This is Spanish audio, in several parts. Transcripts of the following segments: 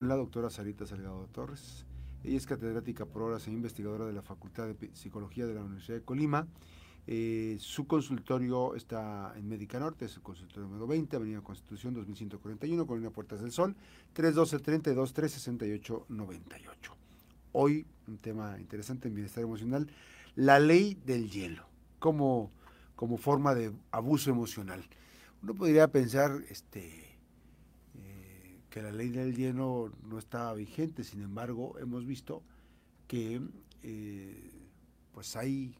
la doctora Sarita Salgado Torres. Ella es catedrática por horas e investigadora de la Facultad de Psicología de la Universidad de Colima. Eh, su consultorio está en Médica Norte, es el consultorio número 20, Avenida Constitución 2141, Colina Puertas del Sol, 312-32-368-98. Hoy, un tema interesante en bienestar emocional, la ley del hielo, como, como forma de abuso emocional. Uno podría pensar, este, que la ley del lleno no estaba vigente, sin embargo, hemos visto que eh, pues hay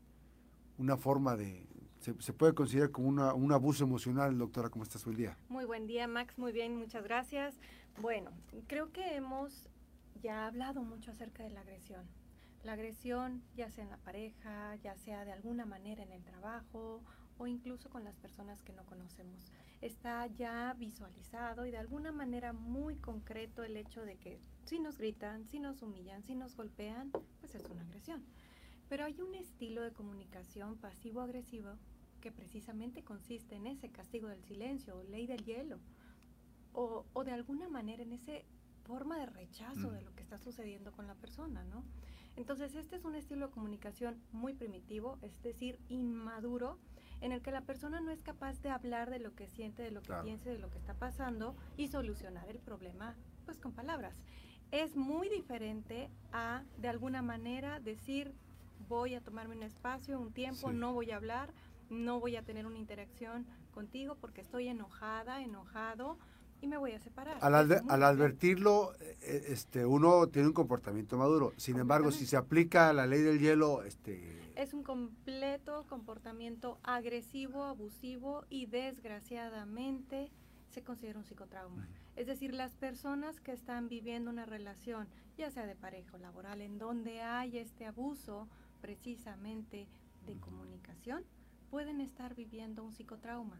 una forma de, se, puede considerar como un abuso emocional, doctora, ¿cómo estás hoy día? Muy buen día, Max, muy bien, muchas gracias. Bueno, creo que hemos ya hablado mucho acerca de la agresión. La agresión, ya sea en la pareja, ya sea de alguna manera en el trabajo o incluso con las personas que no conocemos está ya visualizado y de alguna manera muy concreto el hecho de que si nos gritan, si nos humillan, si nos golpean, pues es una agresión. Pero hay un estilo de comunicación pasivo-agresivo que precisamente consiste en ese castigo del silencio o ley del hielo o, o de alguna manera en esa forma de rechazo de mm. lo que está sucediendo con la persona, ¿no? Entonces este es un estilo de comunicación muy primitivo, es decir, inmaduro, en el que la persona no es capaz de hablar de lo que siente, de lo que piensa, de lo que está pasando y solucionar el problema pues con palabras. Es muy diferente a de alguna manera decir voy a tomarme un espacio, un tiempo, no voy a hablar, no voy a tener una interacción contigo porque estoy enojada, enojado y me voy a separar. Al, al advertirlo, eh, este, uno tiene un comportamiento maduro. Sin embargo, si se aplica la ley del hielo, este, es un completo comportamiento agresivo, abusivo y desgraciadamente se considera un psicotrauma. Es decir, las personas que están viviendo una relación, ya sea de pareja o laboral, en donde hay este abuso precisamente de comunicación, pueden estar viviendo un psicotrauma.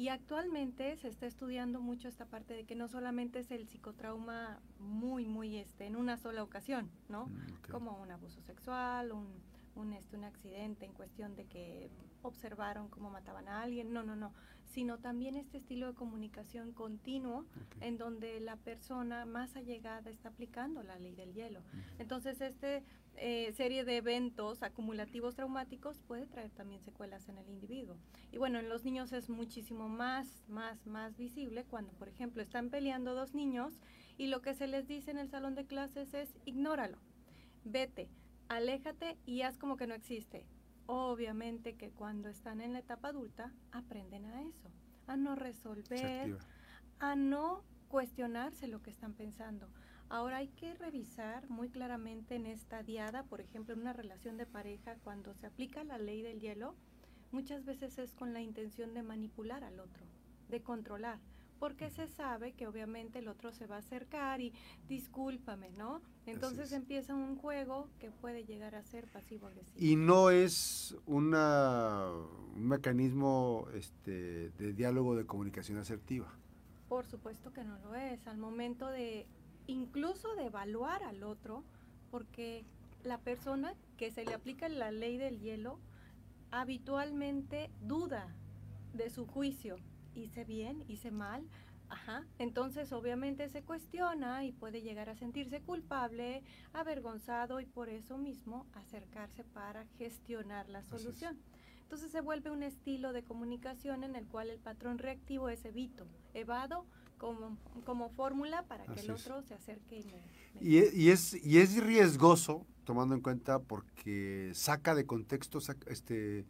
Y actualmente se está estudiando mucho esta parte de que no solamente es el psicotrauma muy, muy este, en una sola ocasión, ¿no? Mm, Como un abuso sexual, un un, este, un accidente en cuestión de que observaron cómo mataban a alguien, no, no, no, sino también este estilo de comunicación continuo en donde la persona más allegada está aplicando la ley del hielo. Entonces, este eh, serie de eventos acumulativos traumáticos puede traer también secuelas en el individuo. Y bueno, en los niños es muchísimo más, más, más visible cuando, por ejemplo, están peleando dos niños y lo que se les dice en el salón de clases es ignóralo, vete aléjate y haz como que no existe. Obviamente que cuando están en la etapa adulta aprenden a eso, a no resolver, a no cuestionarse lo que están pensando. Ahora hay que revisar muy claramente en esta diada, por ejemplo, en una relación de pareja, cuando se aplica la ley del hielo, muchas veces es con la intención de manipular al otro, de controlar porque se sabe que obviamente el otro se va a acercar y discúlpame, ¿no? Entonces empieza un juego que puede llegar a ser pasivo-agresivo. Y no es una, un mecanismo este, de diálogo de comunicación asertiva. Por supuesto que no lo es. Al momento de incluso de evaluar al otro, porque la persona que se le aplica la ley del hielo habitualmente duda de su juicio hice bien, hice mal. Ajá. Entonces, obviamente se cuestiona y puede llegar a sentirse culpable, avergonzado y por eso mismo acercarse para gestionar la solución. Entonces se vuelve un estilo de comunicación en el cual el patrón reactivo es evito, evado como, como fórmula para que el otro se acerque y me, e, Y, es, y es riesgoso, tomando en cuenta, porque saca de contexto, este,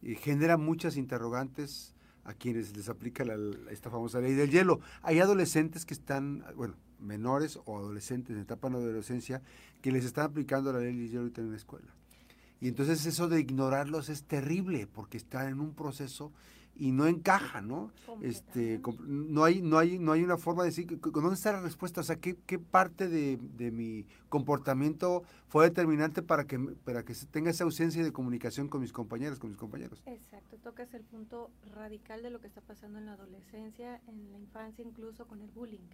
y genera muchas interrogantes a quienes les aplica esta famosa ley del hielo. Hay adolescentes que están, bueno, menores o adolescentes en etapa de adolescencia que les están aplicando la ley del hielo en la escuela. Y entonces eso de ignorarlos es terrible porque están en un proceso y no encaja, ¿no? Este, no hay, no hay, no hay una forma de decir, ¿dónde está la respuesta? O sea, ¿qué, qué parte de, de, mi comportamiento fue determinante para que, para que tenga esa ausencia de comunicación con mis compañeros, con mis compañeros? Exacto, tocas el punto radical de lo que está pasando en la adolescencia, en la infancia, incluso con el bullying.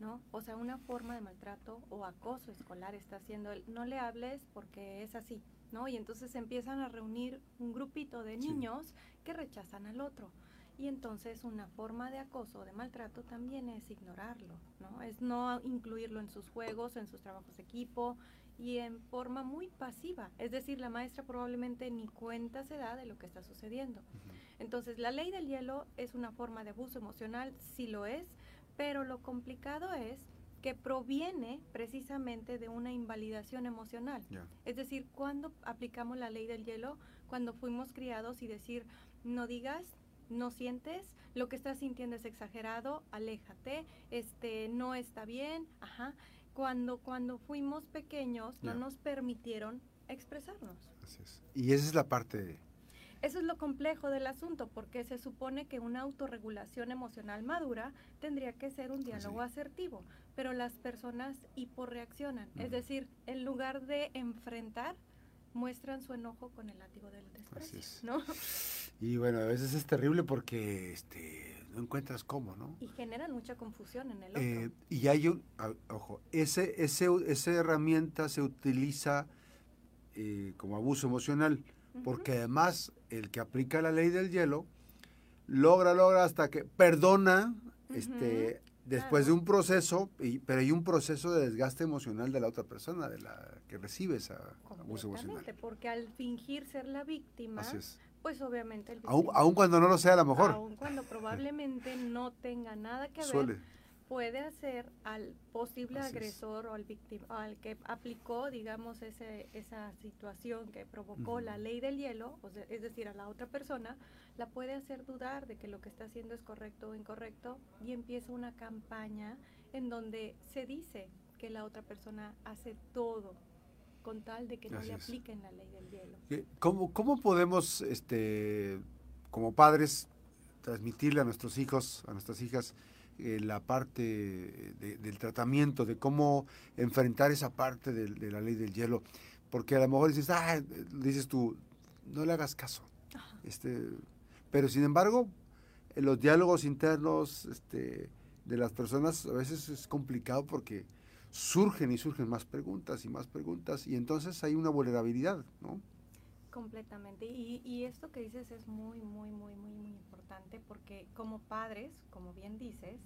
¿no? O sea, una forma de maltrato o acoso escolar está haciendo el no le hables porque es así, ¿no? Y entonces empiezan a reunir un grupito de niños que rechazan al otro. Y entonces una forma de acoso o de maltrato también es ignorarlo, ¿no? Es no incluirlo en sus juegos, en sus trabajos de equipo y en forma muy pasiva. Es decir, la maestra probablemente ni cuenta se da de lo que está sucediendo. Entonces, la ley del hielo es una forma de abuso emocional, sí lo es, pero lo complicado es que proviene precisamente de una invalidación emocional. Es decir, cuando aplicamos la ley del hielo, cuando fuimos criados y decir, no digas, no sientes, lo que estás sintiendo es exagerado, aléjate, este no está bien, ajá. Cuando cuando fuimos pequeños no nos permitieron expresarnos. Así es. Y esa es la parte eso es lo complejo del asunto, porque se supone que una autorregulación emocional madura tendría que ser un diálogo asertivo, pero las personas hiporreaccionan, es decir, en lugar de enfrentar, muestran su enojo con el látigo del desprecio, ¿no? Y bueno, a veces es terrible porque este no encuentras cómo, ¿no? Y generan mucha confusión en el otro. Eh, y hay un, ojo, ese, ese, esa herramienta se utiliza eh, como abuso emocional, porque además el que aplica la ley del hielo logra, logra hasta que perdona, este, después de un proceso, y, pero hay un proceso de desgaste emocional de la otra persona, de la que recibe ese abuso emocional. Porque al fingir ser la víctima, pues obviamente el aún, cuando no lo sea a lo mejor. Aún cuando probablemente no tenga nada que ver, puede hacer al posible agresor o al víctima, al que aplicó, digamos, ese, esa situación que provocó la ley del hielo, es decir, a la otra persona, la puede hacer dudar de que lo que está haciendo es correcto o incorrecto y empieza una campaña en donde se dice que la otra persona hace todo con tal de que no le apliquen la ley del hielo. ¿Cómo, cómo podemos, este, como padres, transmitirle a nuestros hijos, a nuestras hijas, eh, la parte del tratamiento, de cómo enfrentar esa parte de, la ley del hielo? Porque a lo mejor dices, ah, dices tú, no le hagas caso. Este, pero sin embargo, en los diálogos internos este, de las personas a veces es complicado porque surgen y surgen más preguntas y más preguntas y entonces hay una vulnerabilidad, ¿no? Completamente. Y, y, esto que dices es muy, muy, muy, muy, muy importante porque como padres, como bien dices,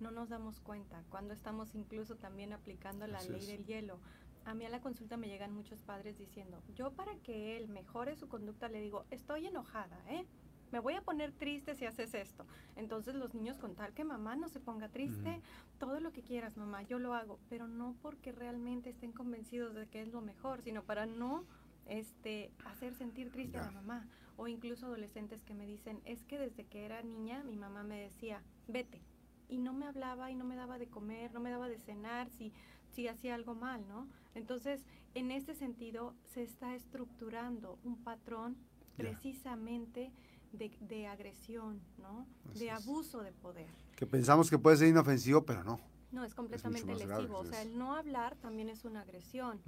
no nos damos cuenta cuando estamos incluso también aplicando la ley del hielo. A mí a la consulta me llegan muchos padres diciendo, yo para que él mejore su conducta le digo, estoy enojada, ¿eh? me voy a poner triste si haces esto. Entonces los niños con tal que mamá no se ponga triste, todo lo que quieras mamá, yo lo hago, pero no porque realmente estén convencidos de que es lo mejor, sino para no este hacer sentir triste a la mamá o incluso adolescentes que me dicen, es que desde que era niña mi mamá me decía, "Vete." Y no me hablaba y no me daba de comer, no me daba de cenar si si hacía algo mal, ¿no? Entonces, en este sentido se está estructurando un patrón precisamente de, agresión, ¿no? de abuso de poder. Que pensamos que puede ser inofensivo, pero no. No, es completamente lesivo. o sea, el no hablar también es una agresión.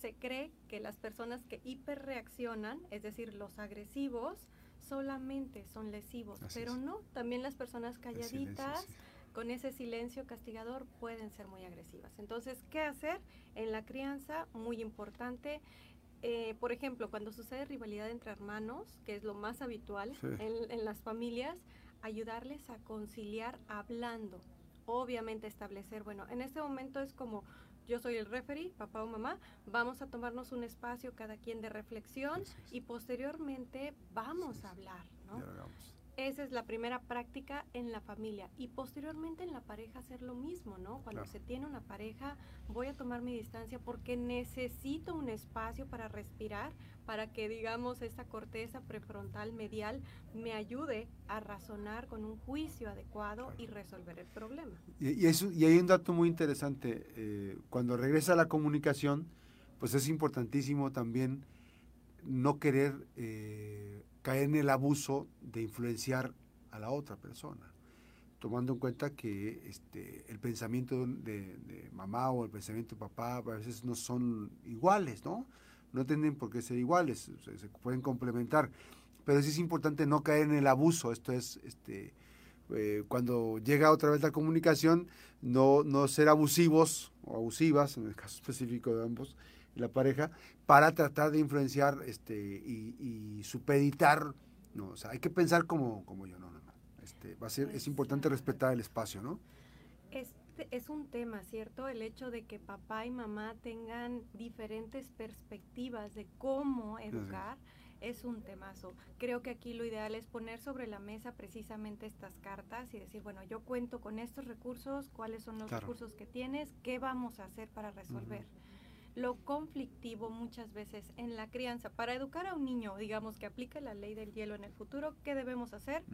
se cree que las personas que hiperreaccionan, es decir, los agresivos, solamente son lesivos, pero no, también las personas calladitas, con ese silencio castigador, pueden ser muy agresivas. Entonces, ¿qué hacer? En la crianza, muy importante, eh, por ejemplo, cuando sucede rivalidad entre hermanos, que es lo más habitual en, las familias, ayudarles a conciliar hablando. Obviamente establecer, bueno, en este momento es como yo soy el referee, papá o mamá, vamos a tomarnos un espacio cada quien de reflexión y posteriormente vamos a hablar, ¿no? Esa es la primera práctica en la familia y posteriormente en la pareja hacer lo mismo, ¿no? Cuando se tiene una pareja, voy a tomar mi distancia porque necesito un espacio para respirar, para que, digamos, esta corteza prefrontal medial me ayude a razonar con un juicio adecuado y resolver el problema. Y, eso, y hay un dato muy interesante, eh, cuando regresa la comunicación, pues es importantísimo también no querer... Eh, caer en el abuso de influenciar a la otra persona, tomando en cuenta que este, el pensamiento de, mamá o el pensamiento de papá a veces no son iguales, ¿no? No tienen por qué ser iguales, se, pueden complementar, pero sí es importante no caer en el abuso, esto es, este, eh, cuando llega otra vez la comunicación, no, no ser abusivos o abusivas, en el caso específico de ambos, la pareja, para tratar de influenciar este, y, supeditar. No, o sea, hay que pensar como, como yo, no, no, no. este, va a ser, es importante respetar el espacio, ¿no? Este es un tema, ¿cierto? El hecho de que papá y mamá tengan diferentes perspectivas de cómo educar es un temazo. Creo que aquí lo ideal es poner sobre la mesa precisamente estas cartas y decir, bueno, yo cuento con estos recursos, cuáles son los recursos que tienes, qué vamos a hacer para resolver. Lo conflictivo muchas veces en la crianza, para educar a un niño, digamos, que aplique la ley del hielo en el futuro, ¿qué debemos hacer?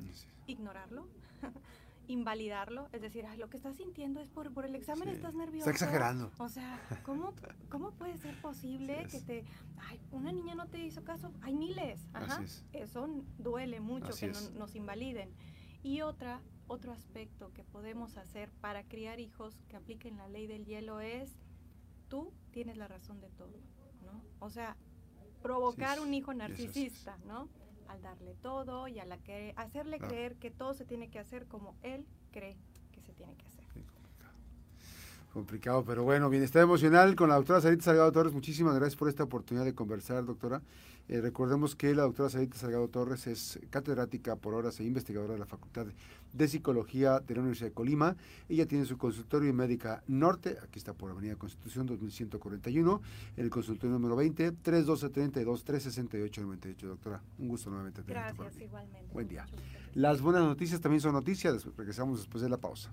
Ignorarlo. invalidarlo, es decir, lo que estás sintiendo es por, por el examen, estás nervioso. Está exagerando. O sea, ¿cómo, cómo puede ser posible que te, ay, una niña no te hizo caso? Hay miles, Ajá. Eso duele mucho que nos invaliden. Y otra, otro aspecto que podemos hacer para criar hijos que apliquen la ley del hielo es, tú tienes la razón de todo, ¿no? O sea, provocar un hijo narcisista, ¿no? al darle todo y a la que hacerle creer que todo se tiene que hacer como él cree que se tiene que hacer. Complicado. pero bueno, bienestar emocional con la doctora Sarita Salgado Torres. Muchísimas gracias por esta oportunidad de conversar, doctora. Eh, recordemos que la doctora Sarita Salgado Torres es catedrática por horas e investigadora de la Facultad de Psicología de la Universidad de Colima. Ella tiene su consultorio en Médica Norte, aquí está por Avenida Constitución 2141, en el consultorio número 20, 312 32 368 98. Doctora, un gusto nuevamente. Gracias, igualmente. Buen día. Las buenas noticias también son noticias, regresamos después de la pausa.